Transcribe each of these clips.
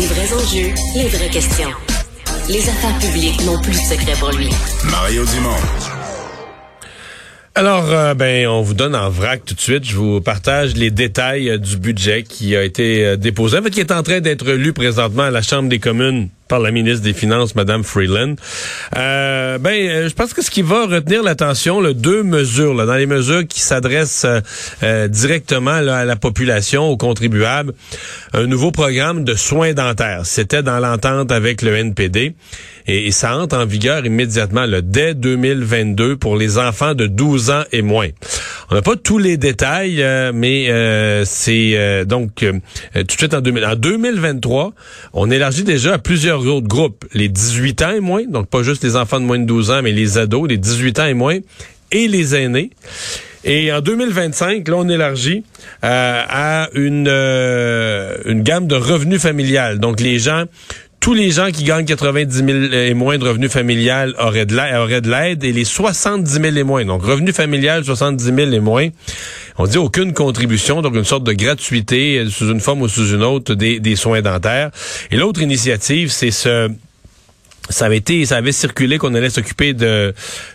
Les vrais enjeux, les vraies questions. Les affaires publiques n'ont plus de secret pour lui. Mario Dumont. Alors, euh, ben, on vous donne en vrac tout de suite. Je vous partage les détails euh, du budget qui a été euh, déposé, en fait, qui est en train d'être lu présentement à la Chambre des communes par la ministre des Finances, Madame Freeland. Euh, ben, je pense que ce qui va retenir l'attention, le deux mesures, là, dans les mesures qui s'adressent directement à la population, aux contribuables, un nouveau programme de soins dentaires. C'était dans l'entente avec le NPD et, ça entre en vigueur immédiatement, le dès 2022 pour les enfants de 12 ans et moins. On n'a pas tous les détails, euh, mais euh, c'est euh, donc tout de suite en, en 2023, on élargit déjà à plusieurs autres groupes, les 18 ans et moins, donc pas juste les enfants de moins de 12 ans, mais les ados, les 18 ans et moins, et les aînés. Et en 2025, là, on élargit à une, une gamme de revenus familiales. Donc, les gens tous les gens qui gagnent 90 000 et moins de revenus familial auraient de l'aide et les 70 000 et moins. Donc, revenus familial 70 000 et moins. On dit aucune contribution, donc une sorte de gratuité euh, sous une forme ou sous une autre des, des soins dentaires. Et l'autre initiative, c'est ce ça avait été, ça avait circulé qu'on allait s'occuper de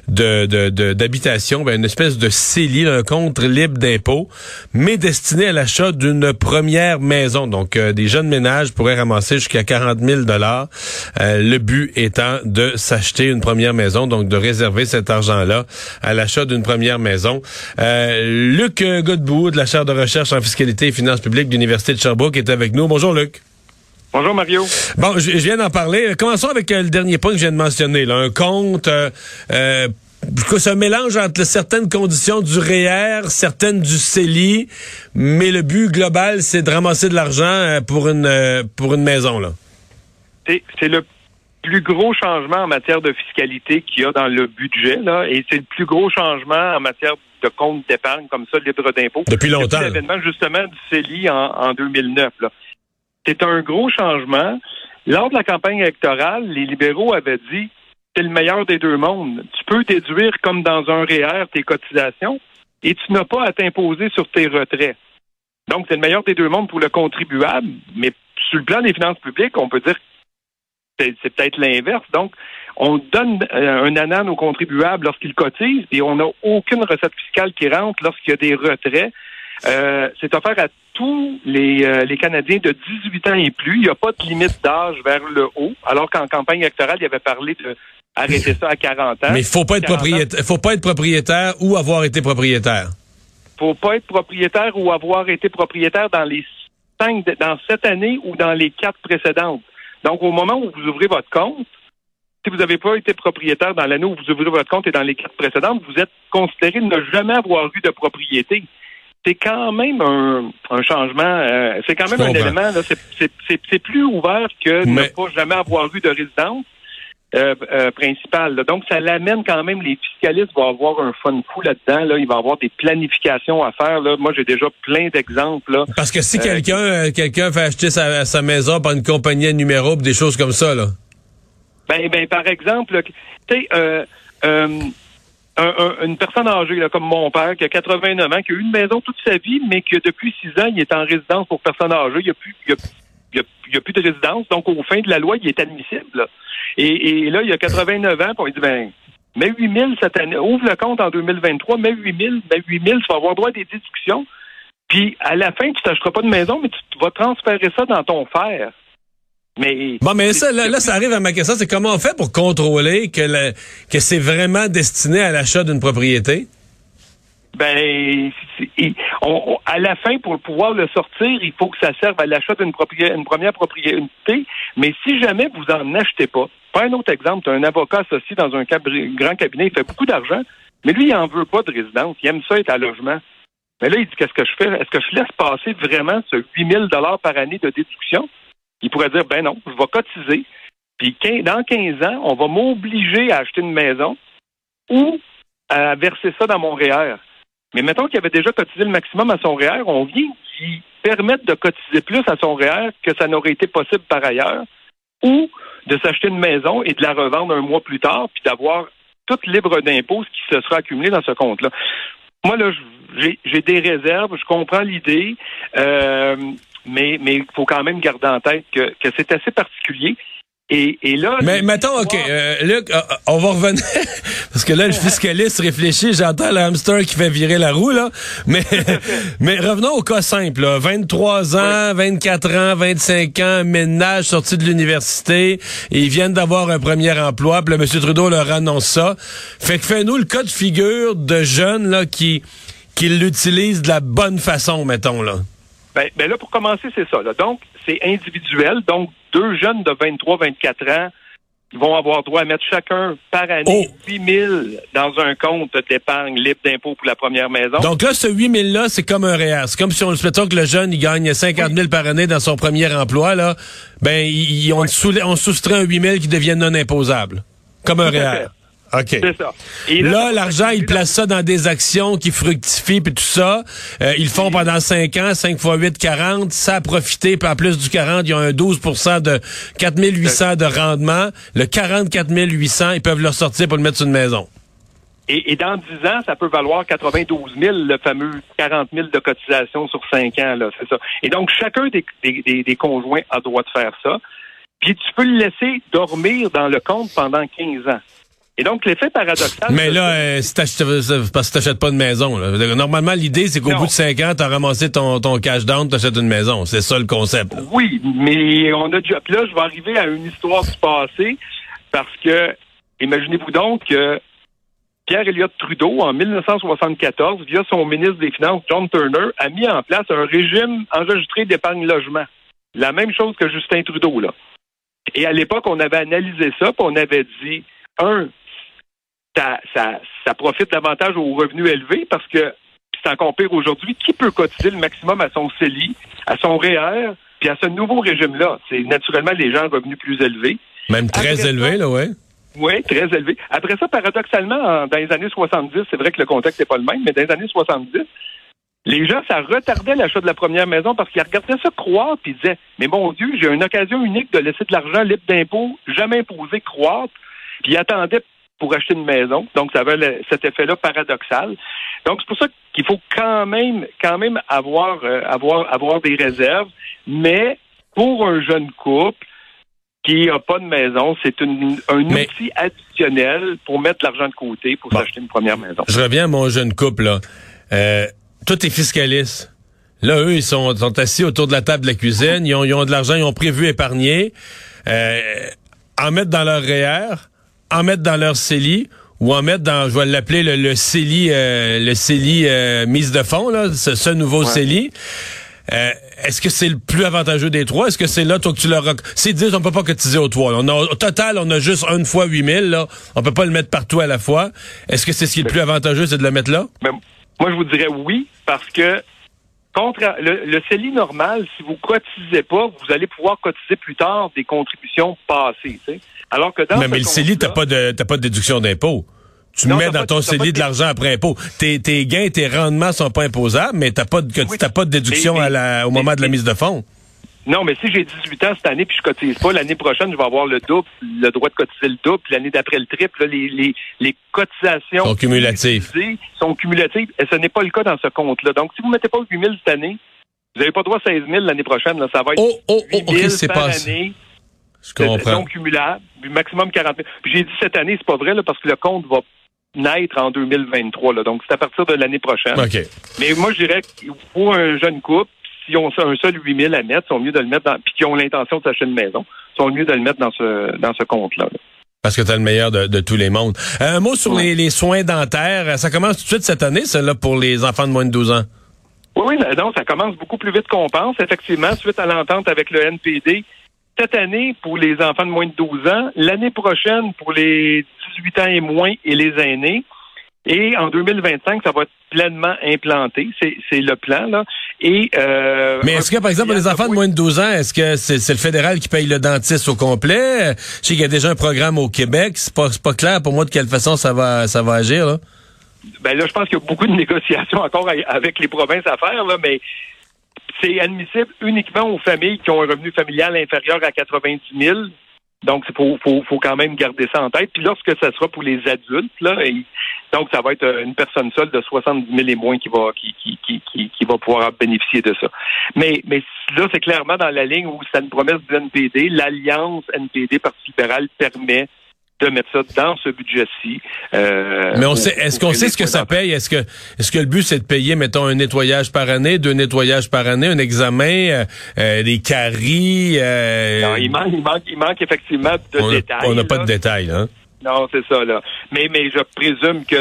d'habitation, de, ben une espèce de CELI, un compte libre d'impôts, mais destiné à l'achat d'une première maison. Donc, euh, des jeunes ménages pourraient ramasser jusqu'à 40 000 dollars. Euh, le but étant de s'acheter une première maison, donc de réserver cet argent-là à l'achat d'une première maison. Euh, Luc Godbout de la chaire de recherche en fiscalité et finances publiques de l'Université de Sherbrooke est avec nous. Bonjour Luc. Bonjour Mario. Bon, je, viens d'en parler. Commençons avec euh, le dernier point que je viens de mentionner. Là. Un compte, euh, euh, ce mélange entre certaines conditions du REER, e certaines du CELI, mais le but global, c'est de ramasser de l'argent euh, pour une pour une maison. là. C'est le plus gros changement en matière de fiscalité qu'il y a dans le budget, là, et c'est le plus gros changement en matière de compte d'épargne comme ça, libre d'impôt. Depuis longtemps. Depuis l'événement justement du CELI en, en 2009. Là. C'est un gros changement. Lors de la campagne électorale, les libéraux avaient dit c'est le meilleur des deux mondes. Tu peux déduire comme dans un REER e tes cotisations et tu n'as pas à t'imposer sur tes retraits. Donc, c'est le meilleur des deux mondes pour le contribuable, mais sur le plan des finances publiques, on peut dire que c'est peut-être l'inverse. Donc, on donne euh, un anan aux contribuables lorsqu'ils cotisent et on n'a aucune recette fiscale qui rentre lorsqu'il y a des retraits. Euh, c'est offert à tous les, euh, les Canadiens de 18 ans et plus. Il n'y a pas de limite d'âge vers le haut, alors qu'en campagne électorale, il avait parlé de arrêter ça à 40 ans. Mais il faut pas être propriétaire, faut pas être propriétaire ou avoir été propriétaire. Faut pas être propriétaire ou avoir été propriétaire dans les cinq, dans cette année ou dans les quatre précédentes. Donc, au moment où vous ouvrez votre compte, si vous n'avez pas été propriétaire dans l'année où vous ouvrez votre compte et dans les quatre précédentes, vous êtes considéré ne jamais avoir eu de propriété c'est quand même un, changement, euh, c'est quand même un élément, c'est plus ouvert que ne pas jamais avoir eu de résidence. Euh, euh, principale. Donc, ça l'amène quand même, les fiscalistes vont avoir un fun fou là-dedans. Là. Il va avoir des planifications à faire. Là. Moi, j'ai déjà plein d'exemples. Parce que si quelqu'un quelqu'un fait acheter sa, sa, maison par une compagnie à numéro, des choses comme ça, là. Ben, ben par exemple, tu sais, une personne âgée, là, comme mon père, qui a 89 ans, qui a eu une maison toute sa vie, mais que depuis six ans, il est en résidence pour personnes âgées. Il n'y a plus, il y a, plus de résidence. Donc, au fin de la loi, il est admissible. Et, là, il a 89 ans, puis on dit, ben, mets 8 000 cette année, ouvre le compte en 2023, mets 8 000, mets 8 000, tu vas avoir droit à des déductions. Puis, à la fin, tu t'achèteras pas de maison, mais tu vas transférer ça dans ton fer. Mais bon, mais ça, là, ça arrive à ma question, c'est comment on fait pour contrôler que, que c'est vraiment destiné à l'achat d'une propriété? Ben, à la fin, pour pouvoir le sortir, il faut que ça serve à l'achat d'une une première propriété. Mais si jamais vous en achetez pas, pas un autre exemple, tu as un avocat associé dans un grand cabinet, il fait beaucoup d'argent, mais lui, il en veut pas de résidence. Il aime ça être à logement. Mais là, il dit qu'est-ce que je fais? Est-ce que je laisse passer vraiment ce 8 000 par année de déduction? Il pourrait dire, ben non, je vais cotiser, puis dans 15 ans, on va m'obliger à acheter une maison ou à verser ça dans mon REER. Mais mettons qu'il avait déjà cotisé le maximum à son REER, on vient lui permettre de cotiser plus à son REER que ça n'aurait été possible par ailleurs, ou de s'acheter une maison et de la revendre un mois plus tard, puis d'avoir toute libre d'impôts qui se sera accumulé dans ce compte-là. Moi, là, j'ai des réserves, je comprends l'idée. Euh, mais mais il faut quand même garder en tête que, que c'est assez particulier. Et, et là, mais mettons, OK, euh, Luc, euh, on va revenir, parce que là, le fiscaliste réfléchit, j'entends le hamster qui fait virer la roue, là, mais, mais revenons au cas simple, là. 23 ans, 24 ans, 25 ans, ménage, sorti de l'université, ils viennent d'avoir un premier emploi, puis là, M. Trudeau leur annonce ça. Fait que fais-nous le cas de figure de jeunes, là, qui, qui l'utilisent de la bonne façon, mettons, là. Ben, ben là, pour commencer, c'est ça. Là. Donc, c'est individuel. Donc, deux jeunes de 23-24 ans ils vont avoir droit à mettre chacun par année 8 000 dans un compte d'épargne libre d'impôt pour la première maison. Donc là, ce 8 000-là, c'est comme un REER. C'est comme si on mettons que le jeune, il gagne 50 000 par année dans son premier emploi, là. Ben, il, on, on soustrait un 8 000 qui devient non imposable. Comme un REER. OK. C'est ça. Et là, l'argent, ils placent ça dans des actions qui fructifient puis tout ça. Euh, ils font pendant 5 ans, 5 fois 8, 40. Ça a profité, puis en plus du 40, ils ont un 12 de 4 800 de rendement. Le 44 800, ils peuvent le sortir pour le mettre sur une maison. Et, dans 10 ans, ça peut valoir 92 000, le fameux 40 000 de cotisation sur 5 ans, là, c'est ça. Et donc, chacun des, des, des conjoints a droit de faire ça. Puis tu peux le laisser dormir dans le compte pendant 15 ans. Et donc, l'effet paradoxal... Mais là, euh, si parce que t'achètes pas de maison. Normalement, l'idée, c'est qu'au bout de cinq ans, t'as ramassé ton, ton cash down, t'achètes une maison. C'est ça le concept. Oui, mais on a déjà... Là, je vais arriver à une histoire du passé, parce que, imaginez-vous donc que Pierre Elliott Trudeau, en 1974, via son ministre des Finances, John Turner, a mis en place un régime enregistré d'épargne logement. La même chose que Justin Trudeau, là. Et à l'époque, on avait analysé ça, puis on avait dit, un, ça, ça, profite davantage aux revenus élevés parce que c'est encore pire aujourd'hui. Qui peut cotiser le maximum à son CELI, à son REER, puis à ce nouveau régime-là? C'est naturellement les gens à revenus plus élevés. Même très élevés, là, ouais. Oui, très élevés. Après ça, paradoxalement, dans les années 70, c'est vrai que le contexte n'est pas le même, mais dans les années 70, les gens, ça retardait l'achat de la première maison parce qu'ils regardaient ça croître puis ils disaient, mais mon Dieu, j'ai une occasion unique de laisser de l'argent libre d'impôt, jamais imposé croître, puis ils attendaient pour acheter une maison. Donc, ça avait cet effet-là paradoxal. Donc, c'est pour ça qu'il faut quand même, quand même avoir, euh, avoir, avoir des réserves. Mais pour un jeune couple qui n'a pas de maison, c'est un outil additionnel pour mettre l'argent de côté pour s'acheter une première maison. Je reviens à mon jeune couple. Là. Euh, tout est fiscaliste. Là, eux, ils sont, sont, assis autour de la table de la cuisine. Ils ont, ils ont de l'argent, ils ont prévu épargner. Euh, en mettre dans leur REER en mettre dans leur CELI ou en mettre dans, je vais l'appeler le, le CELI, euh, le CELI euh, mise de fond, là, ce, nouveau CELI. Euh, est-ce que c'est le plus avantageux des trois? Est-ce que c'est là, toi, que tu leur... C'est dire on peut pas cotiser aux trois. On a, au total, on a juste une fois 8000, là. On peut pas le mettre partout à la fois. Est-ce que c'est ce qui est le plus avantageux, c'est de le mettre là? Ben, moi, je vous dirais oui, parce que contre le, le CELI normal, si vous cotisez pas, vous allez pouvoir cotiser plus tard des contributions passées. Alors que dans mais, mais le CELI, t'as pas de pas de déduction d'impôt. Tu mets dans ton CELI de, l'argent après impôt. Tes, tes gains, tes rendements sont pas imposables, mais t'as pas de pas de déduction à la, au moment de la mise de fonds. Non, mais si j'ai 18 ans cette année puis je cotise pas, l'année prochaine, je vais avoir le double, le droit de cotiser le double, puis l'année d'après le triple. les, les, les cotisations sont cumulatives. Sont cumulatives et ce n'est pas le cas dans ce compte-là. Donc, si vous ne mettez pas 8 000 cette année, vous n'avez pas droit à 16 000 l'année prochaine. Là, ça va être oh, oh, oh, 8 000 par année. Je comprends. Non cumulable, maximum 40 000. Puis j'ai dit cette année, c'est pas vrai, là, parce que le compte va naître en 2023. Là, donc, c'est à partir de l'année prochaine. OK. Mais moi, je dirais que pour un jeune couple, si on a un seul 8 000 à mettre, c'est mieux de le mettre dans, puis qui ont l'intention de s'acheter une maison, c'est mieux de le mettre dans ce, dans ce compte-là. Parce que tu as le meilleur de, tous les mondes. Un mot sur les, soins dentaires. Ça commence tout de suite cette année, celle-là, pour les enfants de moins de 12 ans. Oui, oui, non, ça commence beaucoup plus vite qu'on pense. Effectivement, suite à l'entente avec le NPD, cette année pour les enfants de moins de 12 ans, l'année prochaine pour les 18 ans et moins et les aînés. Et en 2025, ça va être pleinement implanté. C'est le plan, là. Et, euh, Mais est-ce que, par exemple, pour les enfants de moins de 12 ans, est-ce que c'est le fédéral qui paye le dentiste au complet? Je sais qu'il y a déjà un programme au Québec. C'est pas, pas clair pour moi de quelle façon ça va, ça va agir, là. Ben là, je pense qu'il y a beaucoup de négociations encore avec les provinces à faire, là, mais c'est admissible uniquement aux familles qui ont un revenu familial inférieur à 90 000 Donc, il faut, faut, faut, quand même garder ça en tête. Puis lorsque ça sera pour les adultes, là, donc ça va être euh, une personne seule de 70 000 et moins qui va qui, qui, qui, qui, va pouvoir bénéficier de ça. Mais, mais là, c'est clairement dans la ligne où c'est une promesse du NPD. L'alliance NPD Parti libéral permet de mettre ça dans ce budget-ci. Euh, Mais on sait, est-ce qu'on sait ce que ça paye? Est-ce que, est-ce que le but c'est de payer, mettons, un nettoyage par année, deux nettoyages par année, un examen, euh, euh des caries euh, Non, il manque, il manque, il manque effectivement de détails. on n'a pas de détails, hein? Non, c'est ça là. Mais, mais je présume que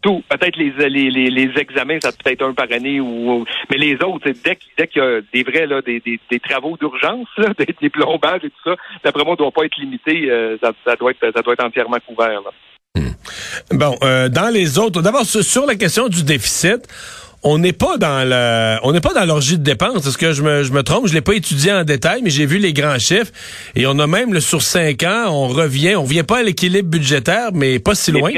tout. Peut-être les, les, les, les, examens, ça peut être un par année ou, mais les autres, dès, dès qu'il y a des vrais là, des, des, des travaux d'urgence, des, des, plombages et tout ça, d'après moi, ne doit pas être limité. Euh, ça, ça, doit être ça doit être entièrement couvert. Là. Hmm. Bon, euh, dans les autres, d'abord sur la question du déficit. On n'est pas dans le, on n'est pas dans l'orgie de dépenses. Est-ce que je me, je me trompe? Je l'ai pas étudié en détail, mais j'ai vu les grands chiffres et on a même le sur cinq ans, on revient, on vient pas à l'équilibre budgétaire, mais pas si loin.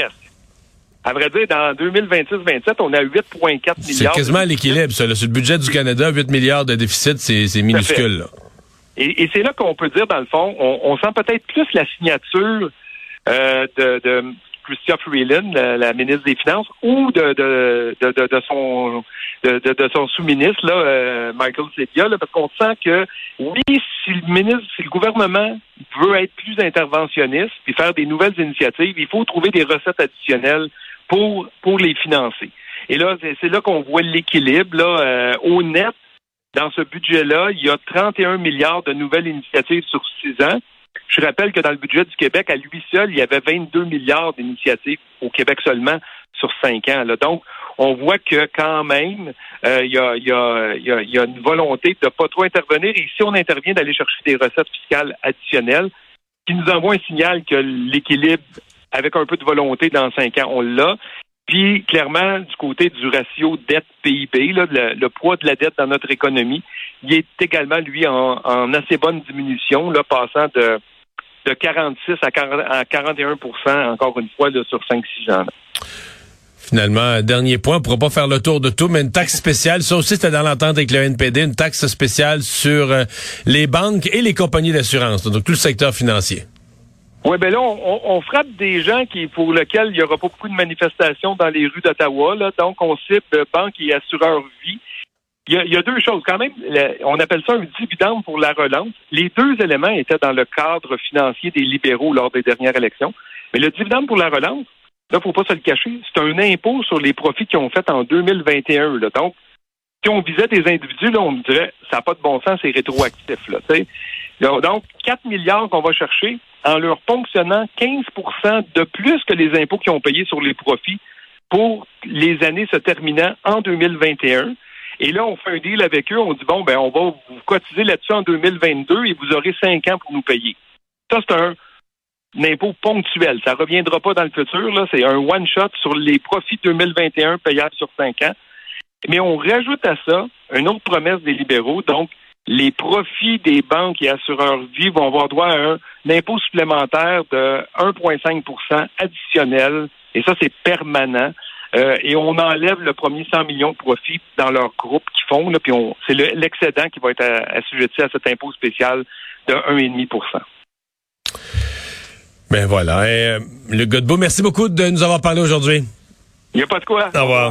À vrai dire, dans 2026-27, on a 8,4 milliards. C'est quasiment à l'équilibre, ça. Sur le budget du Canada, 8 milliards de déficit, c'est minuscule. Et, c'est là qu'on peut dire, dans le fond, on, sent peut-être plus la signature euh, de, de Chrystia Freeland, la, ministre des Finances, ou de, de, de, de son de, son sous-ministre, là, euh, Michael Sedia, parce qu'on sent que oui, si le ministre, si le gouvernement veut être plus interventionniste puis faire des nouvelles initiatives, il faut trouver des recettes additionnelles pour, pour les financer. Et là, c'est là qu'on voit l'équilibre. Là, euh, au net, dans ce budget-là, il y a 31 milliards de nouvelles initiatives sur six ans. Je rappelle que dans le budget du Québec, à lui seul, il y avait 22 milliards d'initiatives au Québec seulement sur cinq ans. Là. Donc, on voit que quand même, euh, il y, a, y, a, y, a, une volonté de pas trop intervenir. Et si on intervient, d'aller chercher des recettes fiscales additionnelles, qui nous envoie un signal que l'équilibre avec un peu de volonté dans cinq ans, on l'a. Puis, clairement, du côté du ratio dette-PIB, le, poids de la dette dans notre économie, il est également, lui, en, assez bonne diminution, là, passant de, de 46 à, 41% encore une fois, sur 5-6 ans. Finalement, dernier point, on pourra pas faire le tour de tout, mais une taxe spéciale, ça aussi c'était dans l'entente avec le NPD, une taxe spéciale sur euh, les banques et les compagnies d'assurance, donc tout le secteur financier. Oui, ben là, on, frappe des gens qui pour lesquels il n'y aura pas beaucoup de manifestations dans les rues d'Ottawa. Donc, on cible banques et assureurs vie. Il y, a, deux choses. Quand même, on appelle ça un dividende pour la relance. Les deux éléments étaient dans le cadre financier des libéraux lors des dernières élections. Mais le dividende pour la relance, là, faut pas se le cacher, c'est un impôt sur les profits qu'ils ont fait en 2021. Là. Donc, si on visait des individus, là, on dirait, ça n'a pas de bon sens, c'est rétroactif. Là, donc, 4 milliards qu'on va chercher en leur ponctionnant 15% de plus que les impôts qu'ils ont payés sur les profits pour les années se terminant en 2021. Et là, on fait un deal avec eux, on dit, bon, ben, on va vous cotiser là-dessus en 2022 et vous aurez 5 ans pour nous payer. Ça, c'est un, impôt ponctuel. Ça reviendra pas dans le futur. Là. C'est un one-shot sur les profits 2021 payables sur 5 ans. Mais on rajoute à ça une autre promesse des libéraux, donc les profits des banques et assureurs vie vont avoir droit à un, impôt supplémentaire de 1,5% additionnel, et ça, c'est permanent. Euh, et on enlève le premier 100 millions de profits dans leur groupe qui font, puis c'est l'excédent qui va être assujetti à cet impôt spécial de 1,5% Ben voilà. Et, euh, le Godbout, merci beaucoup de nous avoir parlé aujourd'hui. Il n'y a pas de quoi. Au revoir.